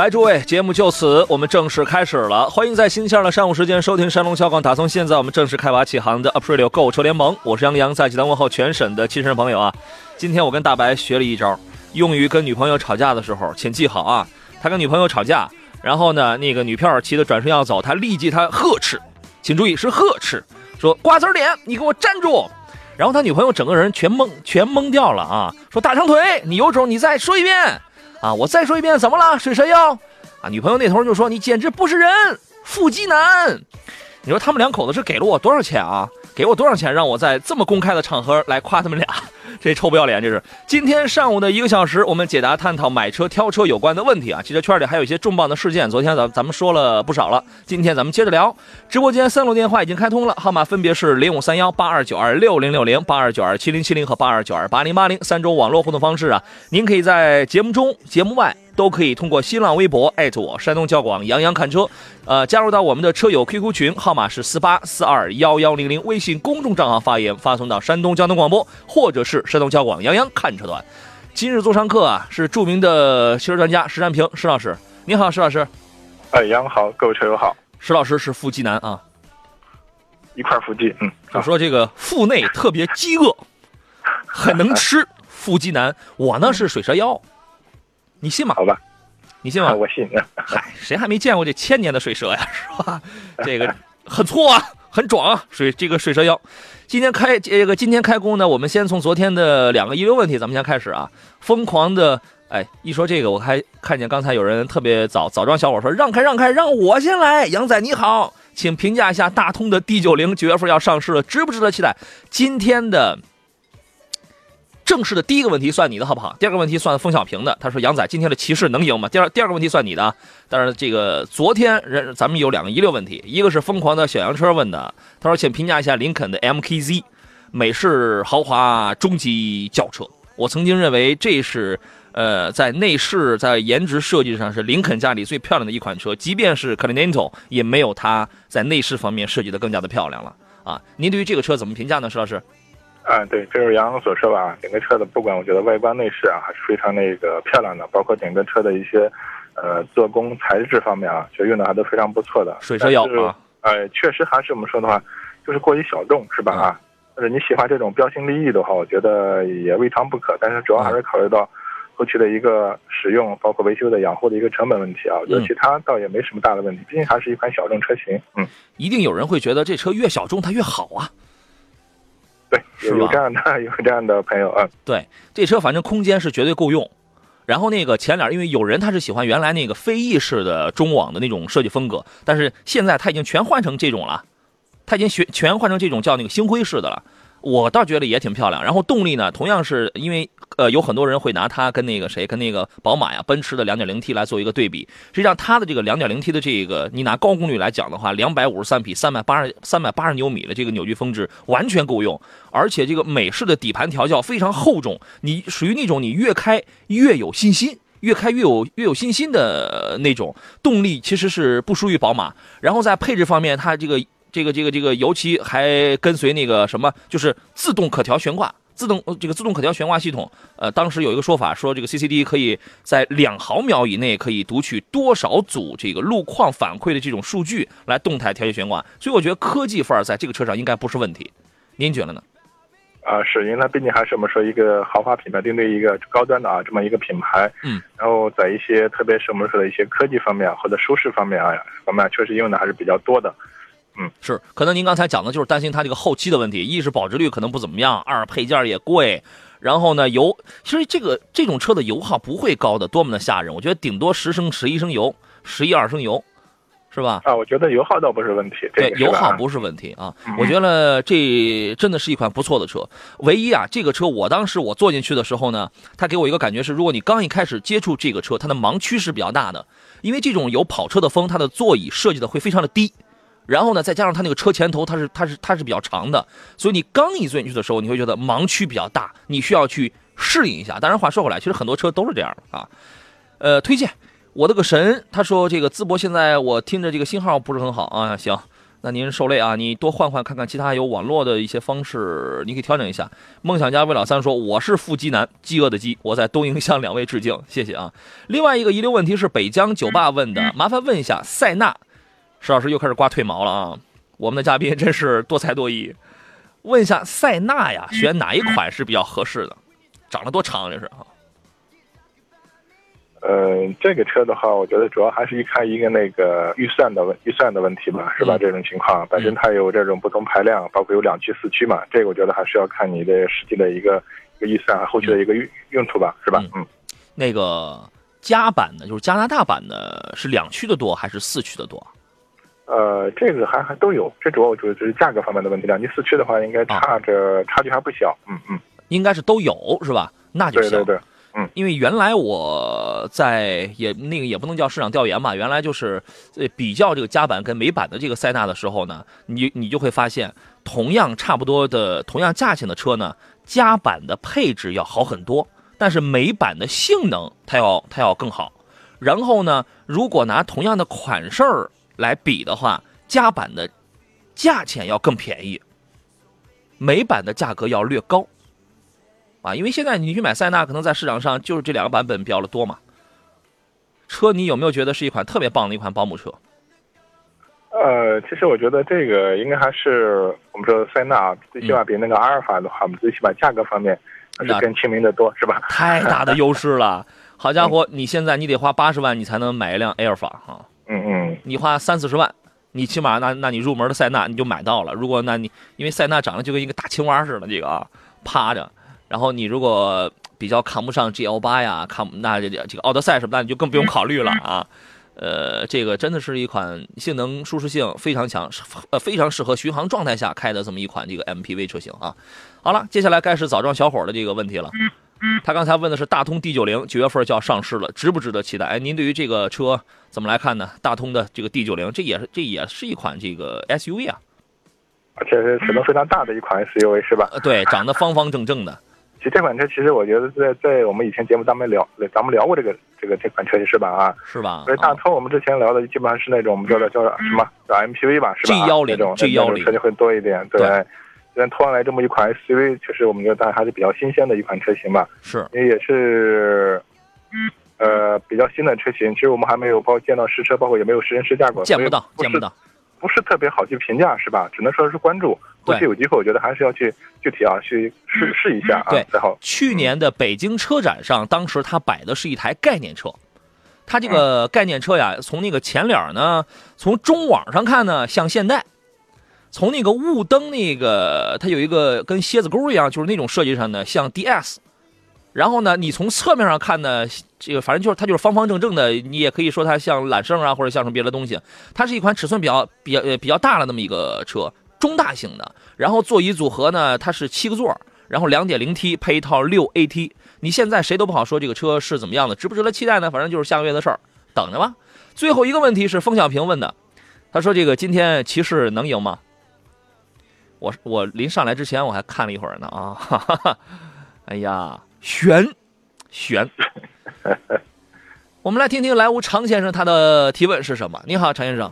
来，诸位，节目就此我们正式开始了。欢迎在星期二的上午时间收听山东小广打从现在我们正式开拔启航的 Aprilio 购车联盟。我是杨洋，在济南问候全省的亲生朋友啊。今天我跟大白学了一招，用于跟女朋友吵架的时候，请记好啊。他跟女朋友吵架，然后呢，那个女票骑的转身要走，他立即他呵斥，请注意是呵斥，说瓜子脸，你给我站住。然后他女朋友整个人全懵，全懵掉了啊，说大长腿，你有种你再说一遍。啊！我再说一遍，怎么了？水蛇腰？啊！女朋友那头就说你简直不是人，腹肌男。你说他们两口子是给了我多少钱啊？给我多少钱让我在这么公开的场合来夸他们俩？这臭不要脸！这是今天上午的一个小时，我们解答探讨买车挑车有关的问题啊。汽车圈里还有一些重磅的事件，昨天咱咱们说了不少了。今天咱们接着聊。直播间三路电话已经开通了，号码分别是零五三幺八二九二六零六零、八二九二七零七零和八二九二八零八零三种网络互动方式啊。您可以在节目中、节目外。都可以通过新浪微博艾特我山东交广杨洋看车，呃，加入到我们的车友 QQ 群，号码是四八四二幺幺零零，微信公众账号发言发送到山东交通广播，或者是山东交广杨洋看车团。今日座上客啊，是著名的汽车专家石占平石老师，你好，石老师。哎，杨好，各位车友好。石老师是腹肌男啊，一块腹肌，嗯，就说这个腹内特别饥饿，很能吃，腹肌男。我呢是水蛇腰。你信吗？好吧，你信吗？我信。嗨，谁还没见过这千年的水蛇呀？是吧？这个很粗啊，很壮啊，水这个水蛇腰。今天开这个今天开工呢，我们先从昨天的两个遗留问题，咱们先开始啊。疯狂的，哎，一说这个，我还看见刚才有人特别早早装小伙说让开让开，让我先来。杨仔你好，请评价一下大通的 D 九零九月份要上市了，值不值得期待？今天的。正式的第一个问题算你的好不好？第二个问题算冯小平的。他说：“杨仔，今天的骑士能赢吗？”第二第二个问题算你的。但是这个昨天人咱们有两个遗留问题，一个是疯狂的小洋车问的，他说：“请评价一下林肯的 MKZ，美式豪华中级轿车。我曾经认为这是呃在内饰在颜值设计上是林肯家里最漂亮的一款车，即便是 Continental 也没有它在内饰方面设计的更加的漂亮了啊！您对于这个车怎么评价呢，石老师？”啊，对，正如杨洋所说吧，整个车的不管我觉得外观内饰啊，还是非常那个漂亮的，包括整个车的一些，呃，做工材质方面啊，就用的还都非常不错的。水车腰啊，呃，确实还是我们说的话，就是过于小众，是吧？啊，但是你喜欢这种标新立异的话，我觉得也未尝不可。但是主要还是考虑到后期的一个使用，包括维修的养护的一个成本问题啊。我觉得其他倒也没什么大的问题，毕竟还是一款小众车型。嗯，一定有人会觉得这车越小众它越好啊。对，有这样的有这样的朋友啊。对，这车反正空间是绝对够用。然后那个前脸，因为有人他是喜欢原来那个飞翼式的中网的那种设计风格，但是现在他已经全换成这种了，他已经全全换成这种叫那个星辉式的了。我倒觉得也挺漂亮。然后动力呢，同样是因为。呃，有很多人会拿它跟那个谁，跟那个宝马呀、奔驰的 2.0T 来做一个对比。实际上，它的这个 2.0T 的这个，你拿高功率来讲的话，253匹、380、380牛米的这个扭矩峰值完全够用。而且这个美式的底盘调教非常厚重，你属于那种你越开越有信心，越开越有越有信心的那种动力，其实是不输于宝马。然后在配置方面，它这个这个这个这个尤其还跟随那个什么，就是自动可调悬挂。自动这个自动可调悬挂系统，呃，当时有一个说法说，这个 CCD 可以在两毫秒以内可以读取多少组这个路况反馈的这种数据来动态调节悬挂，所以我觉得科技范儿在这个车上应该不是问题。您觉得呢？啊，是因为它毕竟还是我们说一个豪华品牌，针对一个高端的啊这么一个品牌，嗯，然后在一些特别是我们说的一些科技方面或者舒适方面啊方面，确实用的还是比较多的。嗯，是，可能您刚才讲的就是担心它这个后期的问题，一是保值率可能不怎么样，二配件也贵，然后呢油，其实这个这种车的油耗不会高的多么的吓人，我觉得顶多十升十一升油，十一二升油，是吧？啊，我觉得油耗倒不是问题，这对，油耗不是问题啊。嗯我觉得这真的是一款不错的车。唯一啊，这个车我当时我坐进去的时候呢，它给我一个感觉是，如果你刚一开始接触这个车，它的盲区是比较大的，因为这种有跑车的风，它的座椅设计的会非常的低。然后呢，再加上它那个车前头，它是它是它是比较长的，所以你刚一坐进去的时候，你会觉得盲区比较大，你需要去适应一下。当然话说回来，其实很多车都是这样啊。呃，推荐我的个神，他说这个淄博现在我听着这个信号不是很好啊。行，那您受累啊，你多换换看看其他有网络的一些方式，你可以调整一下。梦想家魏老三说我是腹肌男，饥饿的饥，我在东营向两位致敬，谢谢啊。另外一个遗留问题是北疆酒吧问的，麻烦问一下塞纳，石老师又开始刮腿毛了啊。我们的嘉宾真是多才多艺，问一下塞纳呀，选哪一款是比较合适的？长得多长这是啊？呃，这个车的话，我觉得主要还是一看一个那个预算的问预算的问题吧，是吧？嗯这种情况本身它有这种不同排量，包括有两驱、四驱嘛，这个我觉得还是要看你的实际的一个一个预算和后续的一个用用途吧，是吧？嗯，那个加版的，就是加拿大版的，是两驱的多还是四驱的多？呃，这个还还都有，这主要就是价格方面的问题。两驱、四驱的话，应该差着、差距还不小。嗯嗯，应该是都有是吧？那就行。对对对，因为原来我在也那个也不能叫市场调研吧，原来就是呃比较这个加版跟美版的这个塞纳的时候呢，你你就会发现，同样差不多的同样价钱的车呢，加版的配置要好很多，但是美版的性能它要它要更好。然后呢，如果拿同样的款式儿来比的话，加版的价钱要更便宜，美版的价格要略高。啊，因为现在你去买塞纳，可能在市场上就是这两个版本比较的多嘛。车，你有没有觉得是一款特别棒的一款保姆车？呃，其实我觉得这个应该还是我们说塞纳，最起码比那个阿尔法的话，我们最起码价格方面还是更亲民的多，是吧？太大的优势了！好家伙，你现在你得花八十万，你才能买一辆埃尔法哈。嗯嗯，你花三四十万，你起码那那你入门的塞纳你就买到了。如果那你因为塞纳长得就跟一个大青蛙似的，这个啊趴着，然后你如果比较看不上 GL 八呀，看那这这个奥德赛什么那，你就更不用考虑了啊。呃，这个真的是一款性能舒适性非常强，呃非常适合巡航状态下开的这么一款这个 MPV 车型啊。好了，接下来该是枣庄小伙的这个问题了。他刚才问的是大通 D 九零，九月份就要上市了，值不值得期待？哎，您对于这个车怎么来看呢？大通的这个 D 九零，这也是这也是一款这个 SUV 啊，而且是尺寸非常大的一款 SUV，是吧？呃，对，长得方方正正的，其实这款车，其实我觉得在在我们以前节目咱们聊，咱们聊过这个这个这款车是吧？啊，是吧？所以大通我们之前聊的基本上是那种我们叫的叫什么叫 MPV 吧，是吧 G10 那种 G10 那种车就会多一点，对对。现在突然来这么一款 SUV，确实我们觉得还是比较新鲜的一款车型吧，是因为也是。呃，比较新的车型，其实我们还没有包见到实车，包括也没有实人试驾过，见不到，不见不到。不是特别好去评价，是吧？只能说是关注。对后期有机会，我觉得还是要去具体啊去试试一下啊对，最好。去年的北京车展上，当时他摆的是一台概念车，它这个概念车呀，从那个前脸呢，从中网上看呢像现代，从那个雾灯那个它有一个跟蝎子钩一样，就是那种设计上呢像 DS，然后呢，你从侧面上看呢，这个反正就是它就是方方正正的，你也可以说它像揽胜啊，或者像什么别的东西。它是一款尺寸比较比较呃比较大的那么一个车，中大型的。然后座椅组合呢，它是七个座，然后两点零 T 配一套六 AT。你现在谁都不好说这个车是怎么样的，值不值得期待呢？反正就是下个月的事儿，等着吧。最后一个问题是风小平问的，他说这个今天骑士能赢吗？我我临上来之前我还看了一会儿呢啊，哈哈哈，哎呀，悬悬。我们来听听莱芜常先生他的提问是什么？你好，常先生，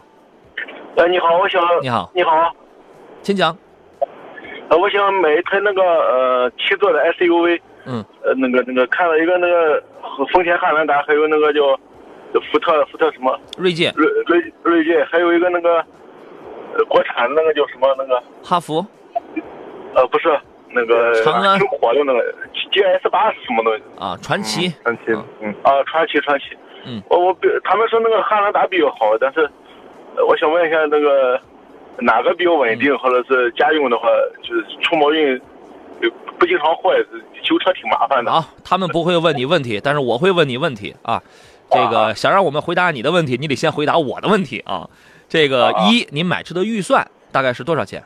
呃，你好，我想你好，你好，请讲。呃，我想买一台那个呃七座的 SUV，嗯，呃，那个那个看了一个那个丰田汉兰达，还有那个叫叫福特福特什么？锐界、锐锐锐界，还有一个那个呃国产那个叫什么？那个哈弗、呃不是那个长安。挺火的那个 GS 八是什么东西啊，传奇，传奇，嗯，啊？传奇传奇，嗯，我我比他们说那个汉兰达比较好，但是呃我想问一下那个哪个比较稳定，或者是家用的话，就是出毛病呃不经常坏，修车挺麻烦的。啊，他们不会问你问题，但是我会问你问题啊。这个想让我们回答你的问题，你得先回答我的问题啊。这个啊一，您买车的预算大概是多少钱？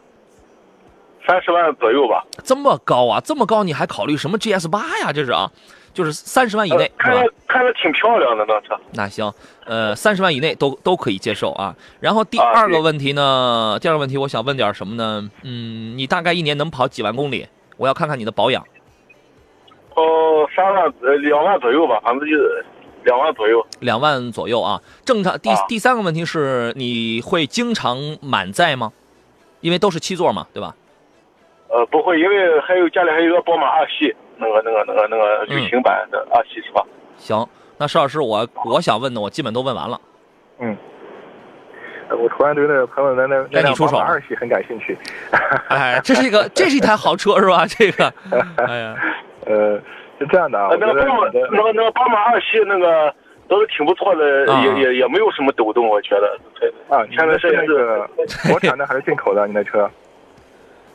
三十万左右吧。这么高啊，这么高你还考虑什么 GS 八呀？这是啊，就是三十万以内呃看着？看着挺漂亮的那车。那行，呃，三十万以内都都可以接受啊。然后第二个问题呢，第二个问题我想问点什么呢？嗯，你大概一年能跑几万公里？我要看看你的保养。哦，三万呃两万左右吧，反正就是两万左右。两万左右啊，正常。第啊第三个问题是，你会经常满载吗？因为都是七座嘛，对吧？呃，不会，因为还有家里还有一个宝马二系，那个那个那个那个旅行版的二系是吧？行，那石老师，我我想问的我基本都问完了。嗯。呃我突然对那个朋友的那那辆该你出手了宝马二系很感兴趣。哎，这是一个，这是一台豪车是吧？这个，哎呀，呃，是这样的啊，那个宝马那个那个宝马二系那个都是挺不错的，啊也也也没有什么抖动，我觉得。啊，你现在的是那个国产的还是进口的？你的车？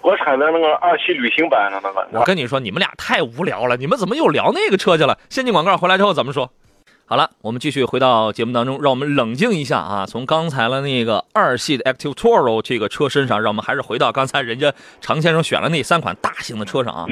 国产的那个二系旅行版的那个。我跟你说，你们俩太无聊了，你们怎么又聊那个车去了？先进广告，回来之后怎么说？好了，我们继续回到节目当中，让我们冷静一下啊！从刚才的那个二系的 Active Toro 这个车身上，让我们还是回到刚才人家常先生选了那三款大型的车上啊。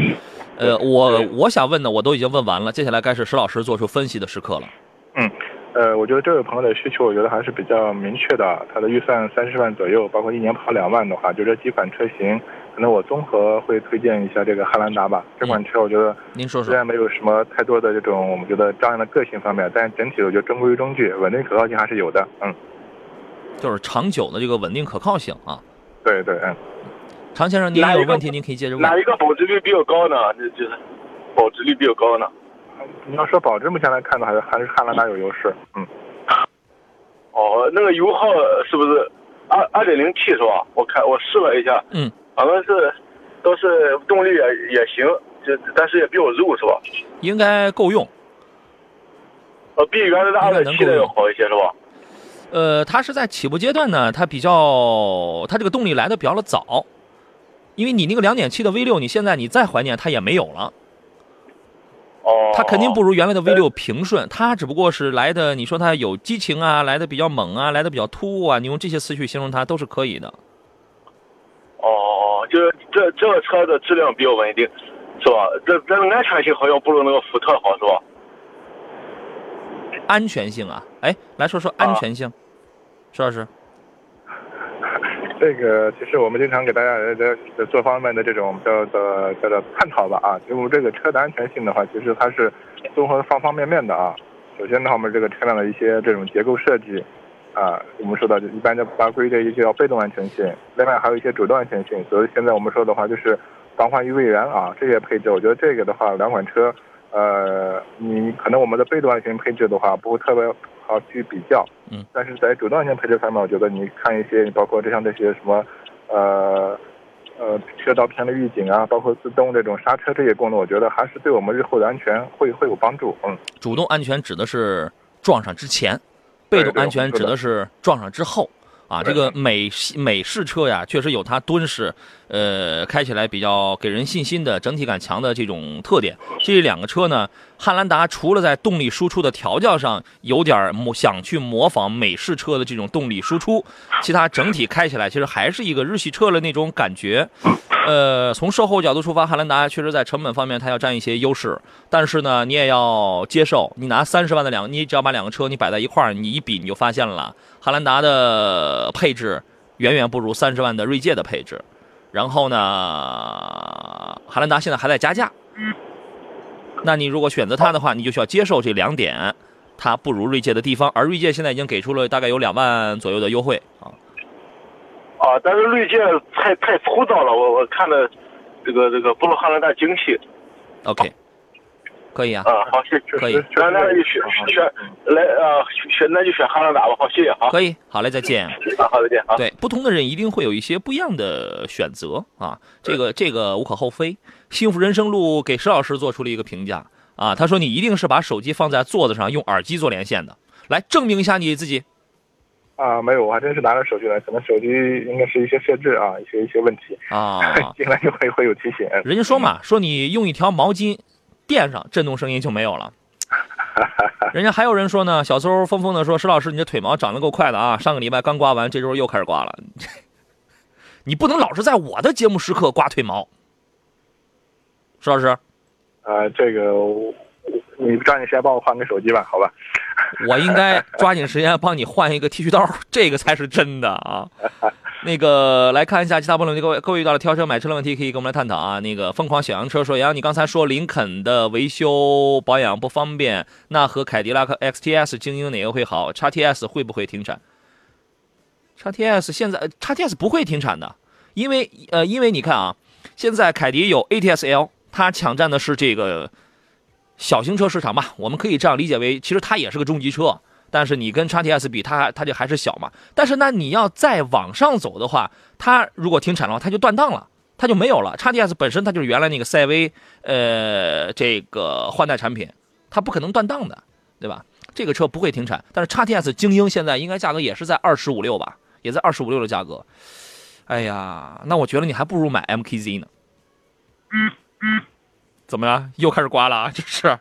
呃，我我想问的我都已经问完了，接下来该是石老师做出分析的时刻了。嗯，呃，我觉得这位朋友的需求，我觉得还是比较明确的。他的预算三十万左右，包括一年跑两万的话，就这几款车型，可能我综合会推荐一下这个汉兰达吧。这款车我觉得您说说，虽然没有什么太多的这种我们觉得张扬的个性方面，但整体我觉得中规中矩，稳定可靠性还是有的。嗯，就是长久的这个稳定可靠性啊。对对，嗯。常先生，您哪有问题您可以接着问。哪一个保值率比较高呢？这就是保值率比较高呢？你要说保值，目前来看的还是，还是汉兰达有优势。嗯，哦，那个油耗是不是二二点零 T 是吧？我看我试了一下，嗯，好像是都是动力也也行，就但是也比我肉是吧？应该够用。呃，比原来的二点七的要好一些是吧？呃，它是在起步阶段呢，它比较，它这个动力来的比较的早，因为你那个两点七的 V 六，你现在你再怀念它也没有了，哦，它肯定不如原来的 V 六平顺，它只不过是来的，你说它有激情啊，来的比较猛啊，来的比较突兀啊，你用这些词去形容它都是可以的。哦，就是这这个车的质量比较稳定，是吧？这这个安全性好像不如那个福特好，是吧？安全性啊，哎，来说说安全性，石老师。这个其实我们经常给大家在在做方面的这种叫做叫做探讨吧啊，就这个车的安全性的话，其实它是综合方方面面的啊。首先的话，我们这个车辆的一些这种结构设计啊，我们说到就一般就把它归类一些叫被动安全性，另外还有一些主动安全性。所以现在我们说的话就是防患于未然啊，这些配置，我觉得这个的话，两款车，呃，你可能我们的被动安全配置的话不会特别好去比较，嗯，但是在主动安全配置方面，我觉得你看一些，包括这像这些什么，呃。呃，车道偏离预警啊，包括自动这种刹车这些功能，我觉得还是对我们日后的安全会会有帮助。嗯，主动安全指的是撞上之前，被动安全指的是撞上之后。啊，这个美系美式车呀，确实有它敦实，呃，开起来比较给人信心的、整体感强的这种特点。这两个车呢，汉兰达除了在动力输出的调教上有点模想去模仿美式车的这种动力输出，其他整体开起来其实还是一个日系车的那种感觉。呃，从售后角度出发，汉兰达确实在成本方面它要占一些优势，但是呢，你也要接受，你拿三十万的两，你只要把两个车你摆在一块儿，你一比你就发现了，汉兰达的配置远远不如三十万的锐界的配置。然后呢，汉兰达现在还在加价，那你如果选择它的话，你就需要接受这两点，它不如锐界的地方，而锐界现在已经给出了大概有两万左右的优惠啊。啊，但是锐界太太粗糙了，我我看了这个这个不如汉兰达精细 OK，可以啊。啊。好，谢谢。可以那那就选选来啊，选那就选哈兰达吧。好，谢谢啊。可以，好嘞，再见。啊，好，再见啊。对，不同的人一定会有一些不一样的选择啊，这个这个无可厚非。幸福人生路给石老师做出了一个评价啊，他说你一定是把手机放在座子上，用耳机做连线的，来证明一下你自己。啊，没有，我还真是拿着手机来，可能手机应该是一些设置啊，一些一些问题，啊，进来就会会有提醒。人家说嘛，说你用一条毛巾垫上，震动声音就没有了。人家还有人说呢，小邹疯疯的说：“石老师，你这腿毛长得够快的啊！上个礼拜刚刮完，这周又开始刮了。你不能老是在我的节目时刻刮腿毛，石老师。啊，这个你抓紧时间帮我换个手机吧，好吧？我应该抓紧时间帮你换一个剃须刀，这个才是真的啊。那个来看一下其他朋友，各位各位遇到了挑车买车的问题，可以跟我们来探讨啊。那个疯狂小洋车说：“杨，你刚才说林肯的维修保养不方便，那和凯迪拉克 XTS 精英哪个会好？叉 TS 会不会停产？叉 TS 现在叉 TS 不会停产的，因为呃，因为你看啊，现在凯迪有 ATS-L，它抢占的是这个小型车市场吧？我们可以这样理解为，其实它也是个中级车。”但是你跟叉 T S 比，它它就还是小嘛。但是那你要再往上走的话，它如果停产的话，它就断档了，它就没有了。叉 T S 本身它就是原来那个赛威，呃，这个换代产品，它不可能断档的，对吧？这个车不会停产。但是叉 T S 精英现在应该价格也是在二十五六吧，也在二十五六的价格。哎呀，那我觉得你还不如买 M K Z 呢。嗯嗯，怎么了？又开始刮了啊？这是。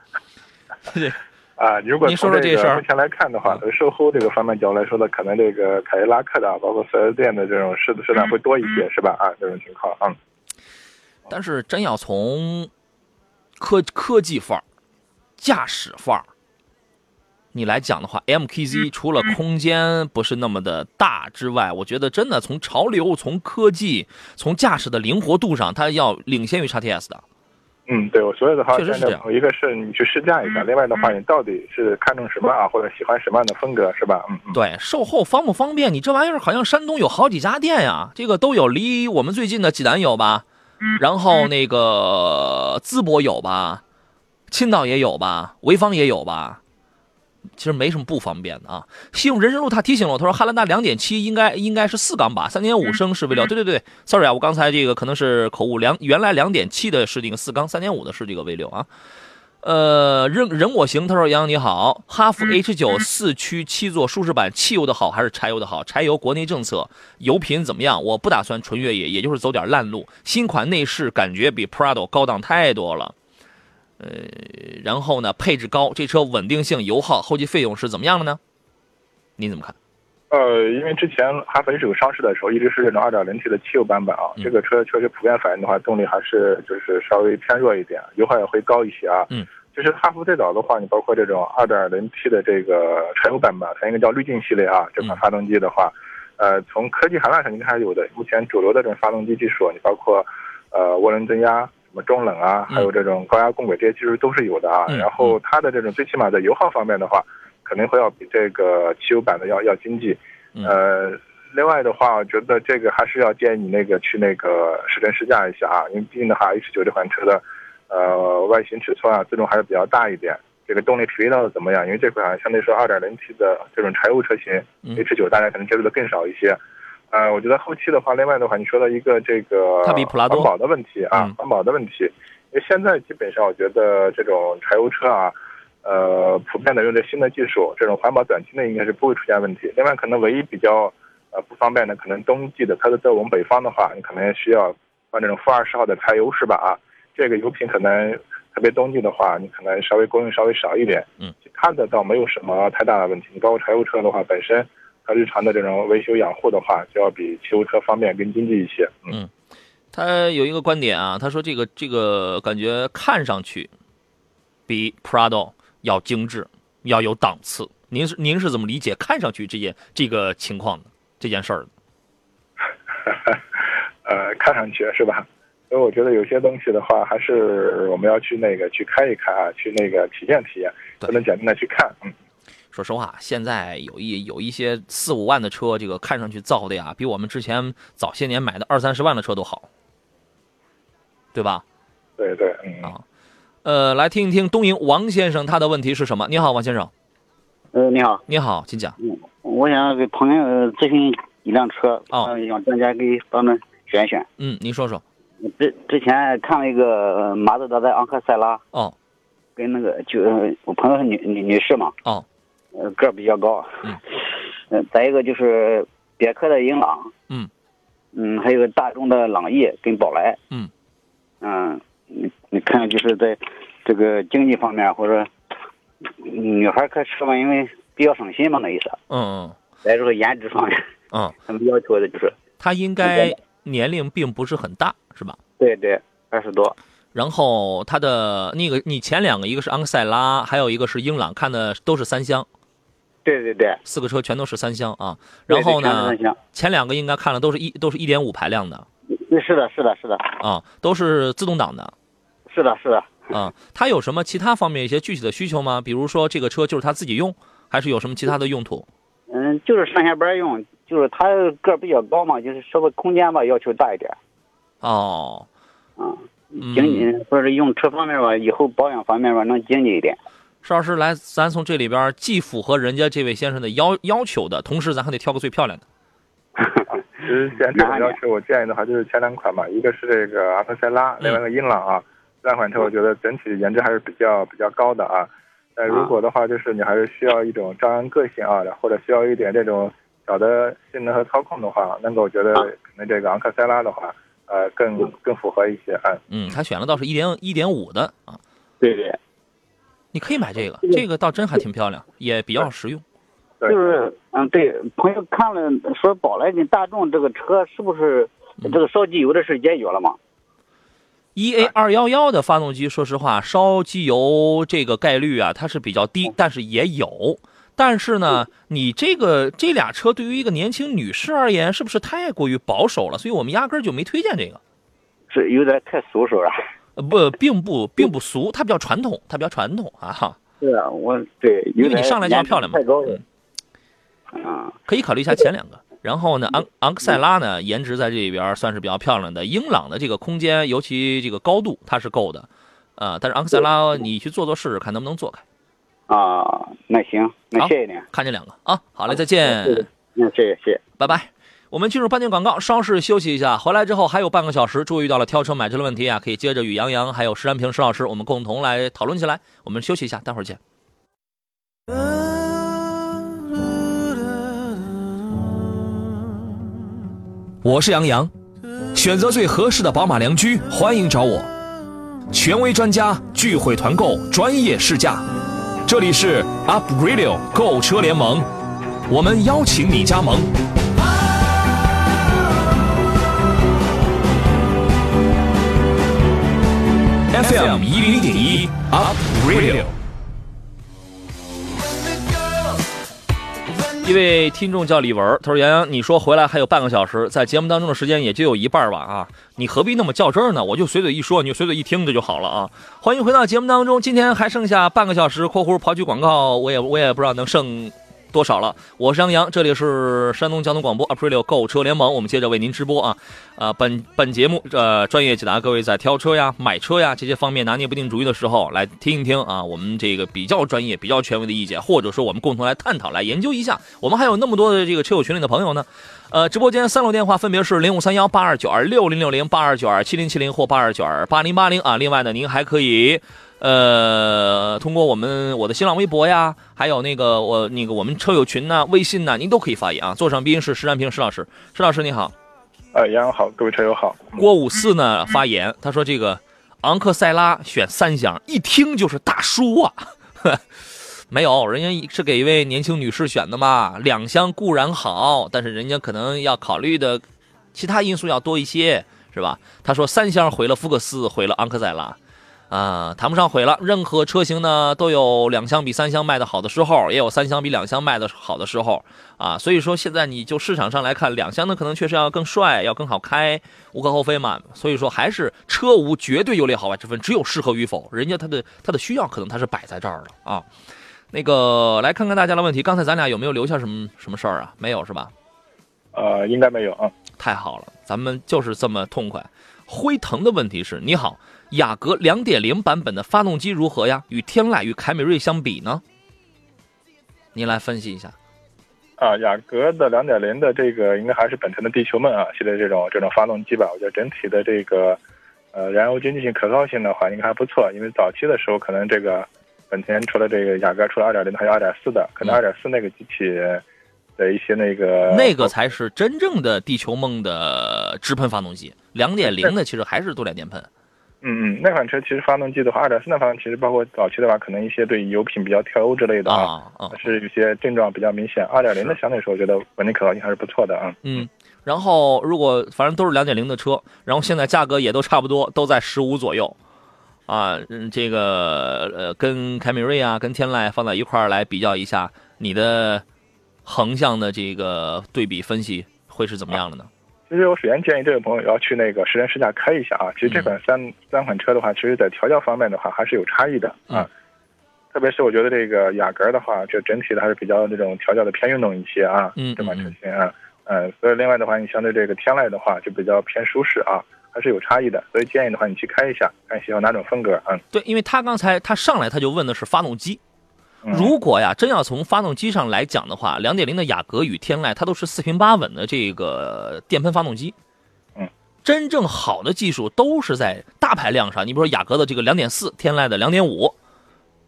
啊，如果从这个目前来看的话，从售后这个方面角度来说呢，可能这个凯迪拉克的，包括四 S 店的这种试的数量会多一些，是吧？啊，这种情况啊。但是真要从科科技范儿、驾驶范儿你来讲的话，MKZ 除了空间不是那么的大之外，我觉得真的从潮流、从科技、从驾驶的灵活度上，它要领先于 XTS 的。嗯，对，我所有的话，确实是这样。一个是你去试驾一下，另外的话，你到底是看中什么啊，或者喜欢什么样的风格，是吧？嗯嗯。对，售后方不方便？你这玩意儿好像山东有好几家店呀，这个都有，离我们最近的济南有吧？然后那个淄博有吧？青岛也有吧？潍坊也有吧？其实没什么不方便的啊。信用人生路他提醒了我，他说汉兰达两点七应该应该是四缸吧，三点五升是 V 六。对对对，sorry 啊，我刚才这个可能是口误，两原来两点七的是这个四缸，三点五的是这个 V 六啊。呃，人人我行，他说杨你好，哈弗 H 九四驱七座舒适版，汽油的好还是柴油的好？柴油国内政策油品怎么样？我不打算纯越野，也就是走点烂路。新款内饰感觉比 Prado 高档太多了。呃，然后呢，配置高，这车稳定性、油耗、后期费用是怎么样的呢？您怎么看？呃，因为之前哈弗 H 九上市的时候，一直是这种 2.0T 的汽油版本啊，这个车确实普遍反映的话，动力还是就是稍微偏弱一点，油耗也会高一些啊。嗯，就是哈弗最早的话，你包括这种 2.0T 的这个柴油版本，它应该叫滤镜系列啊，这款发动机的话，呃，从科技含量上应该还是有的。目前主流的这种发动机技术，你包括呃涡轮增压。什么中冷啊，还有这种高压共轨，这些其实都是有的啊。然后它的这种最起码在油耗方面的话，肯定会要比这个汽油版的要要经济。呃，另外的话，我觉得这个还是要建议你那个去那个试乘试驾一下啊，因为毕竟的话，H 九这款车的呃外形尺寸啊，自重还是比较大一点。这个动力匹配到的怎么样？因为这款相对说 2.0T 的这种柴油车型，H 九大家可能接触的更少一些。呃，我觉得后期的话，另外的话，你说到一个这个环保的问题啊，环保的问题，因为现在基本上我觉得这种柴油车啊，呃，普遍的用这新的技术，这种环保短期内应该是不会出现问题。另外，可能唯一比较呃不方便的，可能冬季的，它是在我们北方的话，你可能需要换这种负二十号的柴油，是吧？啊，这个油品可能特别冬季的话，你可能稍微供应稍微少一点。嗯，其他的倒没有什么太大的问题。你包括柴油车的话，本身。它日常的这种维修养护的话，就要比汽油车方便更经济一些。嗯，他有一个观点啊，他说这个这个感觉看上去比 Prado 要精致，要有档次。您是您是怎么理解看上去这件这个情况的这件事儿的？呃，看上去是吧？所以我觉得有些东西的话，还是我们要去那个去开一开啊，去那个体验体验，不能简单的去看。嗯。说实话，现在有一有一些四五万的车，这个看上去造的呀，比我们之前早些年买的二三十万的车都好，对吧？对对，嗯啊，呃，来听一听东营王先生他的问题是什么？你好，王先生。呃，你好，你好，请讲。嗯，我想给朋友咨询一辆车，哦，让专家给帮着选选。嗯，您说说。之之前看了一个马自达的昂克赛拉。哦。跟那个就我朋友是女女女士嘛。哦。呃，个儿比较高，嗯，呃，再一个就是别克的英朗，嗯，嗯，还有个大众的朗逸跟宝来，嗯，嗯，你你看就是在这个经济方面或者女孩开车嘛，因为比较省心嘛，那意思。嗯在这个颜值方面，嗯。嗯，他们要求的就是，他应该年龄并不是很大，是吧？对对，二十多。然后它的那个，你前两个一个是昂克赛拉，还有一个是英朗，看的都是三厢，对对对。四个车全都是三厢啊。然后呢前两个应该看了都是一都是一点五排量的是的，是的，是的，啊，都是自动挡的是的，是的。啊。它有什么其他方面一些具体的需求吗？比如说这个车就是他自己用，还是有什么其他的用途？嗯，就是上下班用，就是他个儿比较高嘛，就是稍微空间吧要求大一点。哦，嗯，嗯经济或者用车方面吧，以后保养方面吧能经济一点。邵老师来，咱从这里边既符合人家这位先生的要要求的，同时咱还得挑个最漂亮的。其实既然这种要求，我建议的话就是前两款嘛，一个是这个昂克赛拉，另外一个英朗啊，这两款车我觉得整体颜值还是比较比较高的啊。呃，如果的话，就是你还是需要一种张扬个性啊，或者需要一点这种小的性能和操控的话，那个我觉得可能这个昂克赛拉的话，呃，更更符合一些啊。嗯，他选了倒是一点一点五的啊，对对，你可以买这个，这个倒真还挺漂亮，也比较实用。就是嗯，对，朋友看了说宝来跟大众这个车是不是这个烧机油的事解决了吗？E A 二幺幺的发动机，说实话，烧机油这个概率啊，它是比较低，但是也有。但是呢，你这个这俩车对于一个年轻女士而言，是不是太过于保守了？所以我们压根儿就没推荐这个。是有点太俗是不是？呃，不，并不，并不俗，它比较传统，它比较传统啊哈。是啊，我对，因为你上来就要漂亮嘛太高了嗯。啊，可以考虑一下前两个。然后呢，昂昂克赛拉呢，颜值在这里边算是比较漂亮的。英朗的这个空间，尤其这个高度，它是够的，啊、但是昂克赛拉你去做做试试，看能不能做开。啊，那行，那好谢谢您。看这两个啊，好嘞，再见，嗯，谢谢谢谢。拜拜。我们进入半点广告，稍事休息一下。回来之后还有半个小时，注意到了挑车买车的问题啊，可以接着与杨洋还有石安平石老师我们共同来讨论起来。我们休息一下，待会儿见。我是杨洋，选择最合适的宝马良驹，欢迎找我。权威专家聚会团购，专业试驾，这里是 Up Radio 购车联盟，我们邀请你加盟。FM 一零点一 Up Radio。一位听众叫李文，他说：“杨洋，你说回来还有半个小时，在节目当中的时间也就有一半吧啊，你何必那么较真儿呢？我就随嘴一说，你就随嘴一听这就好了啊。欢迎回到节目当中，今天还剩下半个小时（括弧刨去广告），我也我也不知道能剩多少了。我是杨洋，这里是山东交通广播 Aprilio 购车联盟，我们接着为您直播啊。啊，本本节目呃专业解答各位在挑车呀、买车呀这些方面拿捏不定主意的时候，来听一听啊，我们这个比较专业、比较权威的意见，或者说我们共同来探讨、来研究一下。我们还有那么多的这个车友群里的朋友呢。呃，直播间三路电话分别是零五三幺八二九二六零六零八二九二七零七零或八二九二八零八零啊。另外呢，您还可以。呃，通过我们我的新浪微博呀，还有那个我那个我们车友群呐、微信呐，您都可以发言啊。座上宾是石占平石老师，石老师你好。呃，杨洋好，各位车友好。郭五四呢发言，他说这个昂克赛拉选三厢，一听就是大叔啊。没有，人家是给一位年轻女士选的嘛。两厢固然好，但是人家可能要考虑的其他因素要多一些，是吧？他说三厢毁了福克斯，毁了昂克赛拉。啊，谈不上毁了。任何车型呢，都有两厢比三厢卖的好的时候，也有三厢比两厢卖的好的时候啊。所以说，现在你就市场上来看，两厢的可能确实要更帅，要更好开，无可厚非嘛。所以说，还是车无绝对优劣好坏之分，只有适合与否。人家他的他的需要可能他是摆在这儿了啊。那个，来看看大家的问题。刚才咱俩有没有留下什么什么事儿啊？没有是吧？呃，应该没有啊。太好了，咱们就是这么痛快。辉腾的问题是：你好，雅阁2.0版本的发动机如何呀？与天籁与凯美瑞相比呢？您来分析一下。啊，雅阁的两点零的这个应该还是本田的地球梦啊系列这种这种发动机吧，我觉得整体的这个呃燃油经济性、可靠性的话应该还不错。因为早期的时候可能这个本田除了这个雅阁除了二点零还有二点四的，可能嗯二点四那个机器的一些那个那个才是真正的地球梦的直喷发动机，2.0的其实还是多点电喷。嗯嗯，那款车其实发动机的话，二点四的发动机，其实包括早期的话，可能一些对油品比较跳油之类的啊，是有些症状比较明显。二点零的相对来说，我觉得稳定可靠性还是不错的啊。嗯，然后如果反正都是两点零的车，然后现在价格也都差不多，都在十五左右，啊，嗯，这个呃，跟凯美瑞啊，跟天籁放在一块儿来比较一下，你的横向的这个对比分析会是怎么样的呢？其实我首先建议这位朋友要去那个实人试驾开一下啊。其实这款三、三款车的话，其实在调教方面的话还是有差异的啊。嗯特别是我觉得这个雅阁的话，就整体的还是比较那种调教的偏运动一些啊。嗯这款车嗯型啊，嗯，所以另外的话，你相对这个天籁的话就比较偏舒适啊，还是有差异的。所以建议的话，你去开一下，看喜欢哪种风格啊。对，因为他刚才他上来他就问的是发动机，嗯如果呀真要从发动机上来讲的话，两点零的雅阁与天籁它都是四平八稳的这个电喷发动机。嗯，真正好的技术都是在大排量上，你比如说雅阁的这个两点四，天籁的两点五。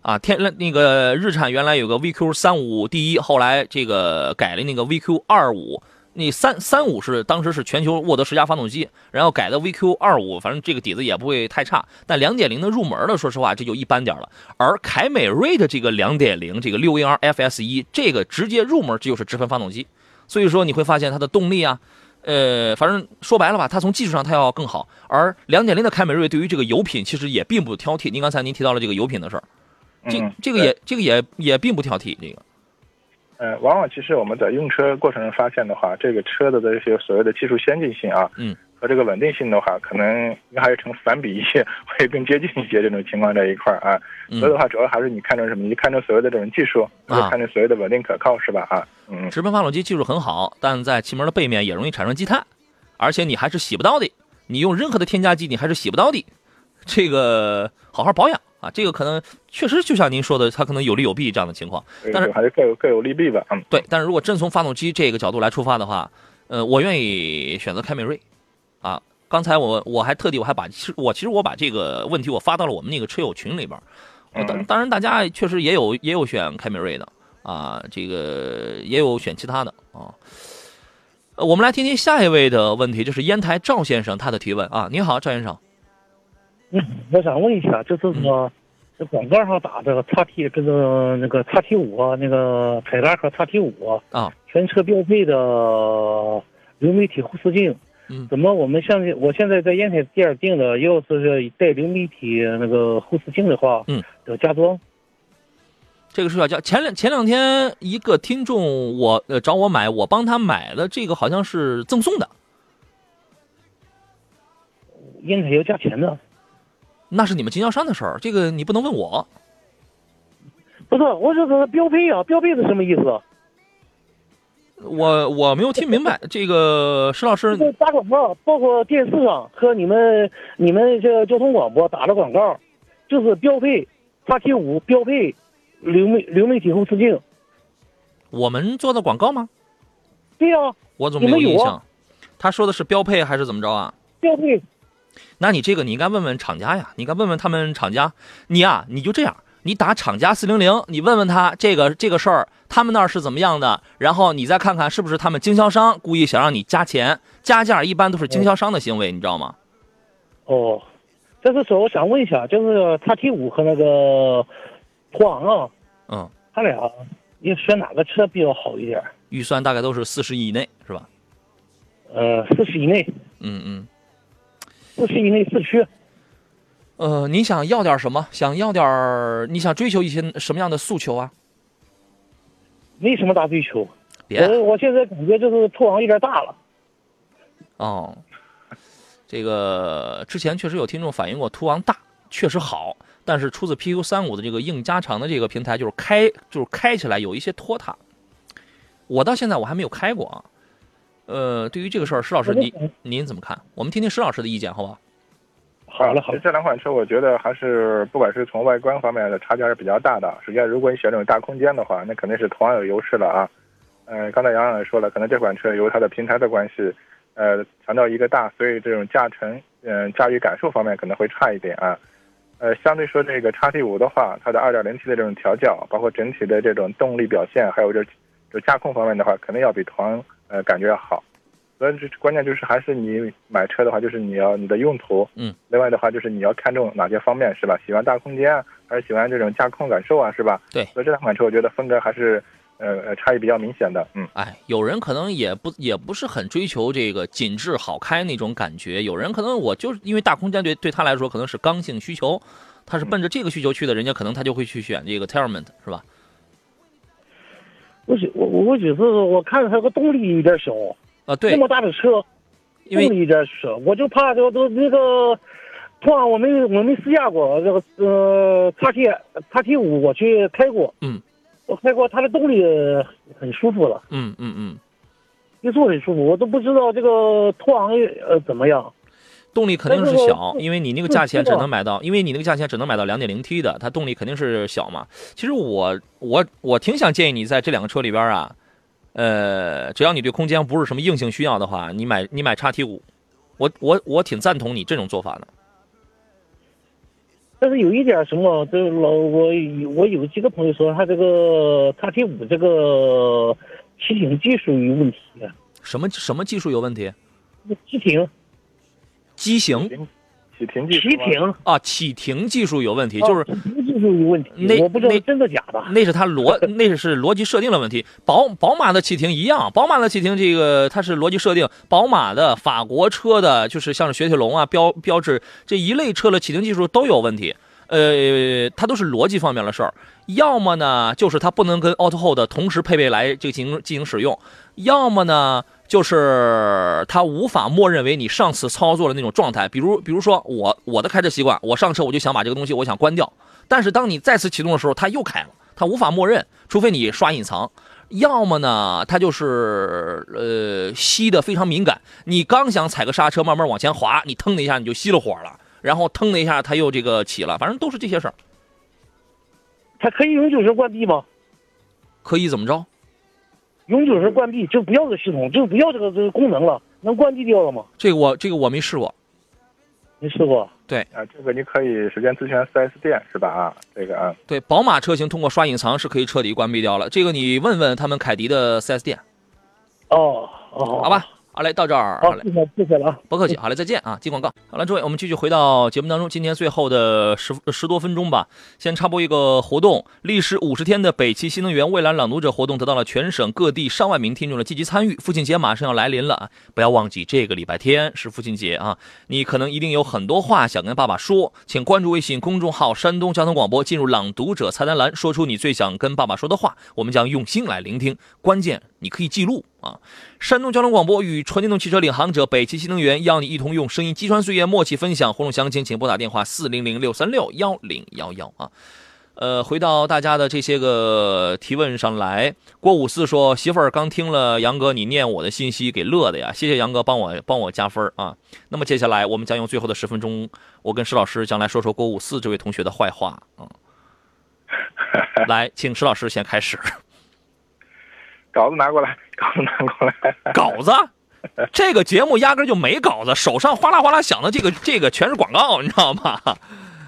啊，天籁那个日产原来有个 VQ 三五第一，后来这个改了那个 VQ 二五，那三三五是当时是全球沃德十佳发动机，然后改的 VQ 二五，反正这个底子也不会太差。但两点零的入门的，说实话这就一般点了。而凯美瑞的这个两点零，这个六 AR FS 一，这个直接入门这就是直喷发动机，所以说你会发现它的动力啊，呃，反正说白了吧，它从技术上它要更好。而两点零的凯美瑞对于这个油品其实也并不挑剔。您刚才您提到了这个油品的事儿，这嗯这个也这个也也并不挑剔这个。呃，往往其实我们在用车过程中发现的话，这个车的这些所谓的技术先进性啊，嗯，和这个稳定性的话，可能应该还是成反比一些，会更接近一些这种情况这一块儿啊。嗯所以的话，主要还是你看重什么？你看重所谓的这种技术，啊看重所谓的稳定可靠，是吧？啊，嗯，直喷发动机技术很好，但在气门的背面也容易产生积碳，而且你还是洗不到的。你用任何的添加剂，你还是洗不到的。这个好好保养啊，这个可能确实就像您说的，它可能有利有弊这样的情况。但是还是各有各有利弊吧。嗯，对，但是如果真从发动机这个角度来出发的话，呃，我愿意选择凯美瑞，啊，刚才我我还特地我还把其实我其实我把这个问题我发到了我们那个车友群里边当嗯当然大家确实也有也有选凯美瑞的啊，这个也有选其他的啊。呃，我们来听听下一位的问题，就是烟台赵先生他的提问啊。你好，赵先生，嗯，我想问一下，就是说，这广告上打这个叉 T，这个那个叉 T 五啊，那个凯迪拉克叉 T 五啊，全车标配的流媒体后视镜，嗯怎么我们现在我现在在烟台店订的，要是带流媒体那个后视镜的话，嗯，要加装。这个是要加前两前两天一个听众我呃找我买，我帮他买的这个好像是赠送的。烟台要加钱的，那是你们经销商的事儿，这个你不能问我。不是，我这个标配啊，标配是什么意思？我我没有听明白，这个石老师打广告，包括电视上和你们你们这个交通广播打的广告，就是标配叉 T 五标配流媒流媒体后视镜。我们做的广告吗？对呀、我怎么没有印象？他说的是标配还是怎么着啊？标配那你这个你应该问问厂家呀，你应该问问他们厂家。你呀、你就这样，你打厂家四零零，你问问他这个这个事儿，他们那儿是怎么样的，然后你再看看是不是他们经销商故意想让你加钱，加价一般都是经销商的行为，你知道吗？哦。这是说我想问一下，就是叉 T 五和那个途昂啊，嗯，他俩你选哪个车比较好一点？预算大概都是四十以内，是吧？呃，四十以内，嗯嗯。四十以内四驱。呃，你想要点什么？想要点？你想追求一些什么样的诉求啊？没什么大追求，别我我现在感觉就是途昂有点大了。哦，这个之前确实有听众反映过，途昂大确实好，但是出自 PQ 三五的这个硬加长的这个平台，就是开就是开起来有一些拖沓。我到现在我还没有开过啊。呃，对于这个事儿，石老师您您怎么看？我们听听石老师的意见，好不？好好了好了，这两款车我觉得还是不管是从外观方面的差距还是比较大的。首先，如果你选这种大空间的话，那肯定是同样有优势了啊。呃，刚才杨洋也说了，可能这款车由于它的平台的关系，呃，强调一个大，所以这种驾乘，嗯、驾驭感受方面可能会差一点啊。呃，相对说这个叉 T 五的话，它的 2.0T 的这种调教，包括整体的这种动力表现，还有这这驾控方面的话，肯定要比途昂呃感觉要好。所以这关键就是还是你买车的话，就是你要你的用途，嗯，另外的话就是你要看重哪些方面是吧？喜欢大空间啊，还是喜欢这种驾控感受啊，是吧？对所以这两款车我觉得风格还是呃呃差异比较明显的，嗯。哎，有人可能也不也不是很追求这个紧致好开那种感觉，有人可能我就是因为大空间对对他来说可能是刚性需求，他是奔着这个需求去的，人家可能他就会去选这个 Terrament 是吧？我觉我我觉得我看着它个动力有点小，啊，对那，么大的车，动力有点小，我就怕这个都那个，突然我没我没试驾过这个呃叉 T 叉 T 五我去开过，嗯，我开过它的动力很舒服了，嗯嗯嗯，一坐很舒服，我都不知道这个途昂呃怎么样。动力肯定是小，因为你那个价钱只能买到，因为你那个价钱只能买到两点零 T 的，它动力肯定是小嘛。其实我我我挺想建议你在这两个车里边啊，呃，只要你对空间不是什么硬性需要的话，你买你买叉 T 五，我我我挺赞同你这种做法的。但是有一点什么，这老我我有几个朋友说他这个叉 T 五这个启停技术有问题啊，什么什么技术有问题？启停机型启停技术启停啊，启停技术有问题，就是启停技术有问题那，那我不知道真的假的。那是它逻 那是逻辑设定的问题。宝宝马的启停一样，宝马的启停这个它是逻辑设定，宝马的、法国车的，就是像是雪铁龙啊、标标致这一类车的启停技术都有问题。呃，它都是逻辑方面的事儿。要么呢，就是它不能跟 Auto Hold 同时配备来这个进行进行使用；要么呢，就是它无法默认为你上次操作的那种状态。比如，比如说我我的开车习惯，我上车我就想把这个东西我想关掉，但是当你再次启动的时候，它又开了，它无法默认，除非你刷隐藏。要么呢，它就是呃吸的非常敏感，你刚想踩个刹车慢慢往前滑，你腾的一下你就熄了火了，然后腾的一下它又这个起了，反正都是这些事儿。它可以永久性关闭吗？可以怎么着？永久是关闭就不要这个系统，就不要这个这个功能了，能关闭掉了吗？这个我这个我没试过。没试过？对啊，这个你可以首先咨询 4S 店是吧？啊，这个啊，对，宝马车型通过刷隐藏是可以彻底关闭掉了。这个你问问他们凯迪的 4S 店，哦哦，好吧？好嘞，到这儿，好好，嘞。谢谢谢谢了啊。不客气，好嘞，再见啊！接广告。好了，诸位，我们继续回到节目当中。今天最后的十十多分钟吧，先插播一个活动：历时五十天的北汽新能源蔚蓝朗读者活动得到了全省各地上万名听众的积极参与。父亲节马上要来临了啊，不要忘记这个礼拜天是父亲节啊！你可能一定有很多话想跟爸爸说，请关注微信公众号“山东交通广播”，进入朗读者菜单栏，说出你最想跟爸爸说的话，我们将用心来聆听。关键你可以记录啊！山东交通广播与纯电动汽车领航者北汽新能源邀你一同用声音击穿岁月，默契分享活动详情，请拨打电话四零零六三六幺零幺幺啊。呃，回到大家的这些个提问上来，郭五四说：“媳妇儿刚听了杨哥你念我的信息，给乐的呀，谢谢杨哥帮我帮我加分啊。”那么接下来我们将用最后的十分钟，我跟石老师将来说说郭五四这位同学的坏话啊。来，请石老师先开始。稿子拿过来，稿子拿过来。稿子，这个节目压根就没稿子，手上哗啦哗啦响的这个这个全是广告，你知道吗？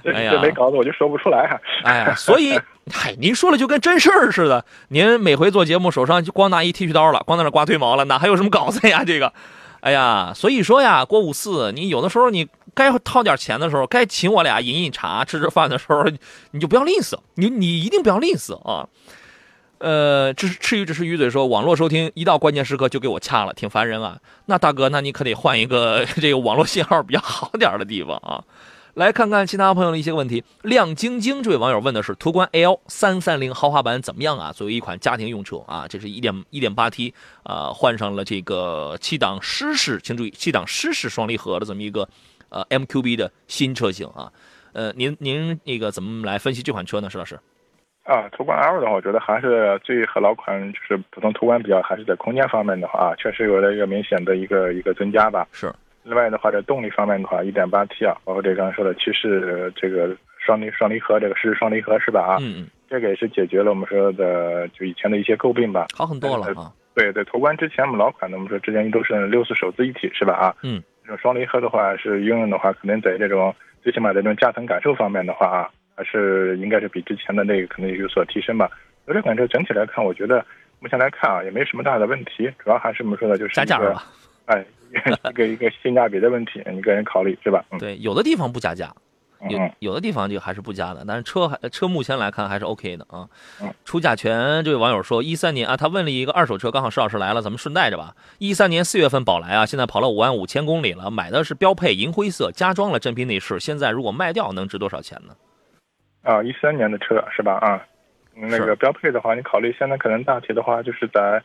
哎呀这没稿子我就说不出来啊。哎呀，所以，嗨，您说了就跟真事儿似的。您每回做节目手上就光拿一剃须刀了，光在那刮腿毛了，哪还有什么稿子呀？这个，哎呀，所以说呀，郭五四，你有的时候你该掏点钱的时候，该请我俩饮饮茶、吃吃饭的时候，你就不要吝啬，你你一定不要吝啬啊。呃，这是吃鱼只是鱼嘴说，网络收听一到关键时刻就给我掐了，挺烦人啊。那大哥，那你可得换一个 这个网络信号比较好点的地方啊。来看看其他朋友的一些问题。亮晶晶这位网友问的是途观 L 三三零豪华版怎么样啊？作为一款家庭用车啊，这是一点一点八 T 啊，换上了这个七档湿式，请注意七档湿式双离合的这么一个呃 MQB 的新车型啊。呃，您您那个怎么来分析这款车呢，石老师？啊，途观 L 的话，我觉得还是最和老款就是普通途观比较，还是在空间方面的话，啊，确实有了一个明显的一个一个增加吧。是。另外的话，在动力方面的话，1.8T 啊，包括这刚才说的七式这个双离双离合，这个湿式双离合是吧？啊，嗯嗯，这个也是解决了我们说的就以前的一些诟病吧。好很多了啊。对对，途观之前我们老款的，我们说之前都是六速手自一体是吧？啊，嗯，这种双离合的话是应用的话，可能在这种最起码在这种驾乘感受方面的话啊，还是应该是比之前的那个可能有所提升吧。所以这款车整体来看，我觉得目前来看啊，也没什么大的问题，主要还是我们说的就是加价？哎，一个一个性价比的问题，你个人考虑是吧？嗯对，有的地方不加价，有嗯有的地方就还是不加的，但是车还车目前来看还是 OK 的啊嗯。出价权，这位网友说，一三年啊，他问了一个二手车，刚好石老师来了，咱们顺带着吧。一三年四月份宝来啊，现在跑了五万五千公里了，买的是标配银灰色，加装了真皮内饰，现在如果卖掉能值多少钱呢？啊，一三年的车是吧？啊，那个标配的话，你考虑现在可能大体的话就是在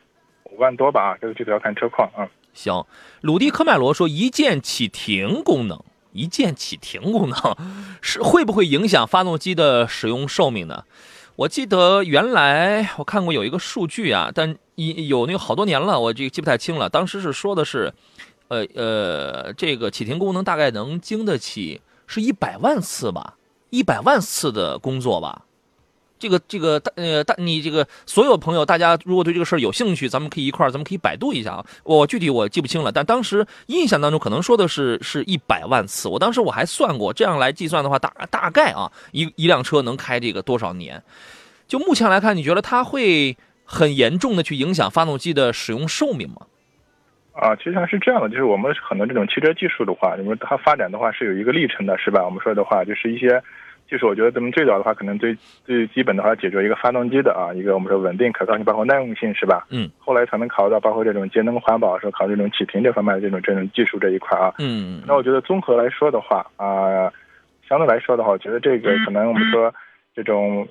五万多吧，这个具体要看车况啊。行，鲁迪科迈罗说一键启停功能，一键启停功能是会不会影响发动机的使用寿命呢？我记得原来我看过有一个数据啊，但一有那个好多年了，我这记不太清了。当时是说的是，呃呃，这个启停功能大概能经得起是一百万次吧，一百万次的工作吧。这个这个大呃大你这个所有朋友，大家如果对这个事儿有兴趣，咱们可以一块儿，咱们可以百度一下啊。我具体我记不清了，但当时印象当中可能说的是是一百万次。我当时我还算过，这样来计算的话，大大概啊一一辆车能开这个多少年？就目前来看，你觉得它会很严重的去影响发动机的使用寿命吗？啊，其实还是这样的，就是我们很多这种汽车技术的话，因为它发展的话是有一个历程的，是吧？我们说的话就是一些技术，我觉得咱们最早的话，可能最最基本的话解决一个发动机的啊，一个我们说稳定、可靠性，包括耐用性，是吧？嗯。后来才能考虑到包括这种节能环保，说考虑这种启停这方面的这种这种技术这一块啊。嗯那我觉得综合来说的话啊、相对来说的话，我觉得这个可能我们说这种。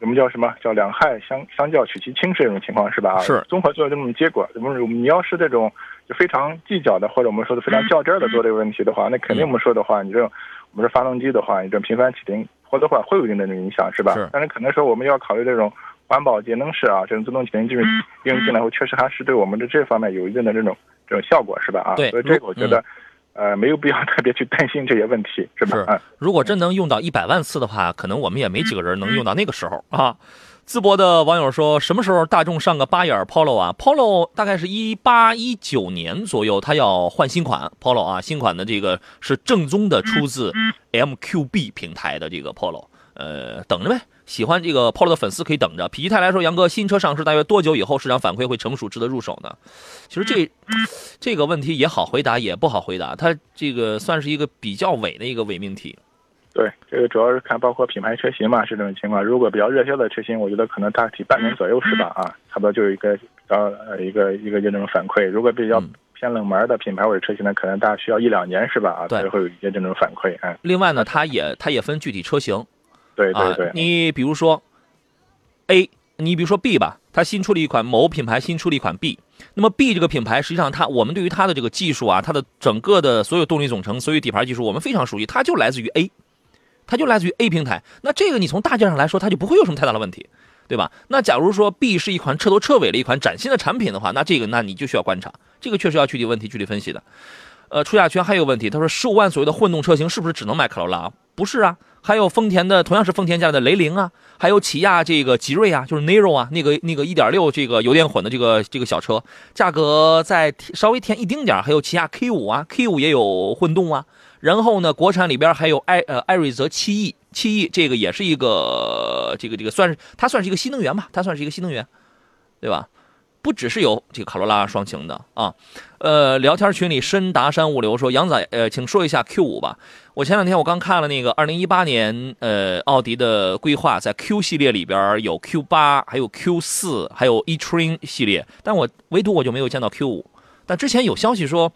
我们叫什么叫两害相相较取其轻是这种情况是吧？啊是综合做这种结果。我们你要是这种就非常计较的，或者我们说的非常较真儿的做这个问题的话，那肯定我们说的话，你这种我们说发动机的话，你这种频繁启停或多或少会有一定的影响，是吧？是但是可能说我们要考虑这种环保节能式啊，这种自动启停技术应用进来后，确实还是对我们的这方面有一定的这种这种效果，是吧？啊，对所以这个我觉得。嗯呃，没有必要特别去担心这些问题，是吧？是嗯，如果真能用到一百万次的话，可能我们也没几个人能用到那个时候啊。淄博的网友说，什么时候大众上个八眼 Polo 啊？Polo 大概是一八一九年左右，它要换新款 Polo 啊，新款的这个是正宗的出自 MQB 平台的这个 Polo，呃，等着呗。喜欢这个 Polo 的粉丝可以等着。否极泰来说，杨哥，新车上市大约多久以后市场反馈会成熟，值得入手呢？其实这这个问题也好回答，也不好回答。它这个算是一个比较伪的一个伪命题。对，这个主要是看包括品牌车型嘛，是这种情况。如果比较热销的车型，我觉得可能大体半年左右是吧？啊，差不多就有一个呃一个一个这种反馈。如果比较嗯偏冷门的品牌或者车型呢，可能大概需要一两年是吧？啊，对才会有一些这种反馈。嗯，另外呢，它也它也分具体车型对对对啊，，你比如说 A，你比如说 B 吧，它新出了一款某品牌新出了一款 B，那么 B 这个品牌实际上它我们对于它的这个技术啊，它的整个的所有动力总成、所有底盘技术我们非常熟悉，它就来自于 A，它就来自于 A 平台。那这个你从大件上来说，它就不会有什么太大的问题。对吧？那假如说 B 是一款彻头彻尾的一款崭新的产品的话，那这个那你就需要观察，这个确实要具体问题具体分析的。呃，出价圈还有问题，他说十五万左右的混动车型是不是只能买卡罗拉？不是啊，还有丰田的同样是丰田家的雷凌啊，还有起亚这个吉瑞啊，就是 Niro 啊，那个那个一点六这个油电混的这个这个小车，价格再稍微添一丁点还有起亚 K 五啊，K 五也有混动啊。然后呢，国产里边还有艾呃艾瑞泽七 E，七 E 这个也是一个这个这个算是它算是一个新能源吧，它算是一个新能源，对吧？不只是有这个卡罗拉双擎的啊，呃，聊天群里深达山物流说杨仔，呃，请说一下 Q 五吧。我前两天我刚看了那个二零一八年呃奥迪的规划，在 Q 系列里边有 Q 八，还有 Q 四，还有 e-train 系列，但我唯独我就没有见到 Q 五。但之前有消息说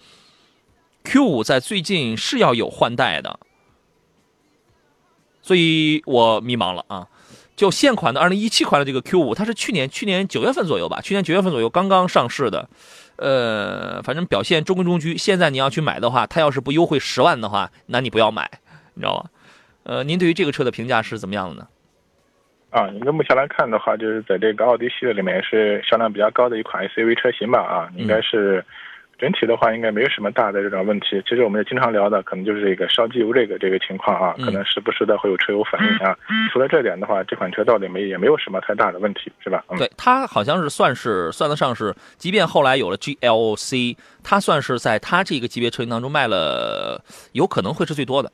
Q 五在最近是要有换代的，所以我迷茫了啊。就现款的二零一七款的这个 Q 五，它是去年去年九月份左右吧，去年九月份左右刚刚上市的，呃，反正表现中规中矩。现在你要去买的话，它要是不优惠十万的话，那你不要买，你知道吧？呃，您对于这个车的评价是怎么样的呢？啊，应该目前来看的话，就是在这个奥迪系列里面是销量比较高的一款 SUV 车型吧？啊，应该是整体的话应该没有什么大的这种问题。其实我们也经常聊的，可能就是这个烧机油这个这个情况啊，嗯可能时不时的会有车友反映啊。除了这点的话，这款车到底没也没有什么太大的问题，是吧？嗯，对，它好像是算是算得上是，即便后来有了 GLC，它算是在它这个级别车型当中卖了，有可能会是最多的。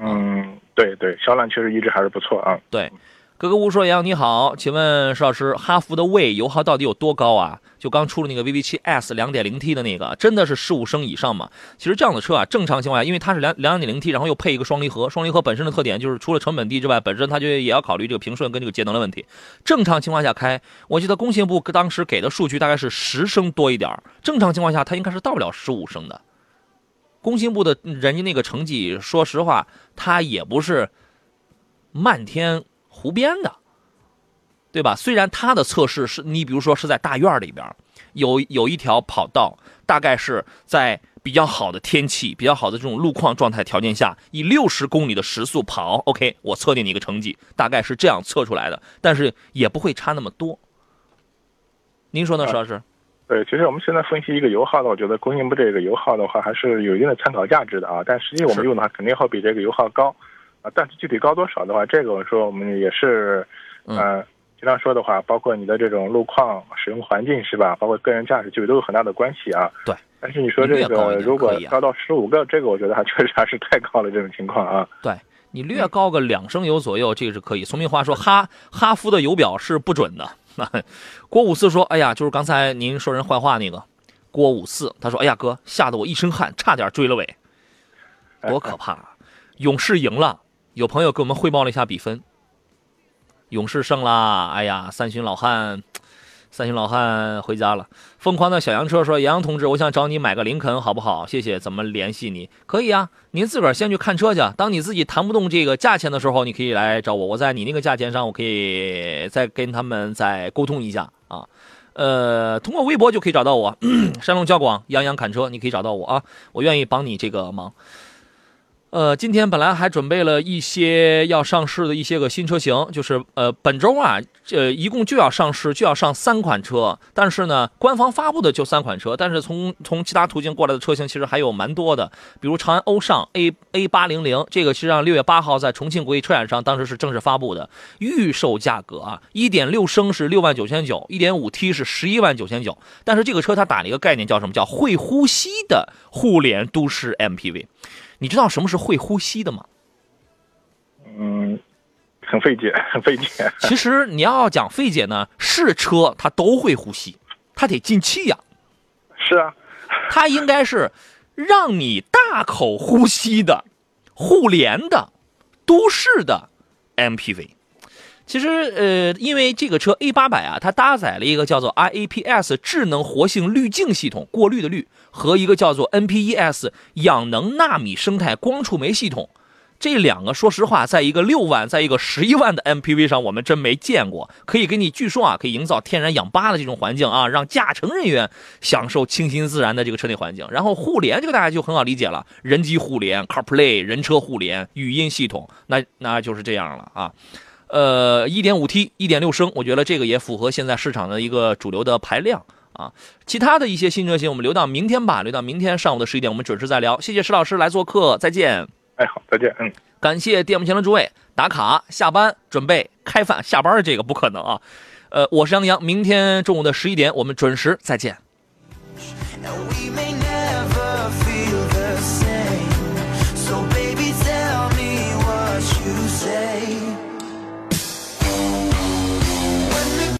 嗯，对对，销量确实一直还是不错啊。对，格格巫说：“杨你好，请问石老师，哈弗的魏油耗到底有多高啊？就刚出了那个 VV7 S 2.0T 的那个，真的是十五升以上吗？其实这样的车啊，正常情况下，因为它是两两点零 T，然后又配一个双离合，双离合本身的特点就是除了成本低之外，本身它就也要考虑这个平顺跟这个节能的问题。正常情况下开，我记得工信部当时给的数据大概是十升多一点正常情况下它应该是到不了十五升的。工信部的人家那个成绩，说实话，它也不是漫天。”湖边的，对吧？虽然它的测试是你比如说是在大院里边，有有一条跑道，大概是在比较好的天气、比较好的这种路况状态条件下，以六十公里的时速跑，OK，我测定你一个成绩，大概是这样测出来的，但是也不会差那么多。您说呢，石老师？对，其实我们现在分析一个油耗呢，我觉得工信部这个油耗的话还是有一定的参考价值的啊，但实际我们用的话肯定会比这个油耗高。啊，但是具体高多少的话，这个我说我们也是，嗯，经常说的话，包括你的这种路况、使用环境是吧？包括个人驾驶距离都有很大的关系啊。对。但是你说这个如果高到十五个，这个我觉得还确实还是太高了，这种情况啊。对你略高个两升油左右，这个是可以。聪明话说，哈哈弗的油表是不准的。郭五四说：“哎呀，就是刚才您说人坏话那个郭五四，他说：哎呀哥，吓得我一身汗，差点追了尾，多可怕！勇士赢了。”有朋友给我们汇报了一下比分，勇士胜啦！哎呀，三旬老汉，三旬老汉回家了。疯狂的小洋车说：“杨洋同志，我想找你买个林肯，好不好？谢谢。怎么联系你？可以啊，您自个儿先去看车去。当你自己谈不动这个价钱的时候，你可以来找我。我在你那个价钱上，我可以再跟他们再沟通一下啊。呃，通过微博就可以找到我，山东交广杨洋侃车，你可以找到我啊。我愿意帮你这个忙。”呃，今天本来还准备了一些要上市的一些个新车型，就是呃，本周啊，呃，一共就要上市，就要上三款车，但是呢，官方发布的就三款车，但是从从其他途径过来的车型其实还有蛮多的，比如长安欧尚 A A 八零零，这个实际上六月八号在重庆国际车展上当时是正式发布的，预售价格啊，一点六升是六万九千九，一点五 T 是十一万九千九，但是这个车它打了一个概念叫什么叫会呼吸的互联都市 MPV。你知道什么是会呼吸的吗？嗯，很费解，很费解。其实你要讲费解呢，是车它都会呼吸，它得进气呀。是啊，它应该是让你大口呼吸的互联的都市的 MPV。其实，呃，因为这个车 A 八百啊，它搭载了一个叫做 IAPS 智能活性滤镜系统，过滤的滤，和一个叫做 NPES 氧能纳米生态光触媒系统。这两个，说实话，在一个六万，在一个十一万的 MPV 上，我们真没见过。可以给你，据说啊，可以营造天然氧吧的这种环境啊，让驾乘人员享受清新自然的这个车内环境。然后互联，这个大家就很好理解了，人机互联、CarPlay、人车互联、语音系统，那那就是这样了啊。呃，一点五 T，一点六升，我觉得这个也符合现在市场的一个主流的排量啊。其他的一些新车型，我们留到明天吧，留到明天上午的十一点，我们准时再聊。谢谢石老师来做客，再见。哎，好，再见。嗯，感谢电幕前的诸位打卡下班准备开饭下班，这个不可能啊。呃，我是杨洋，明天中午的十一点，我们准时再见。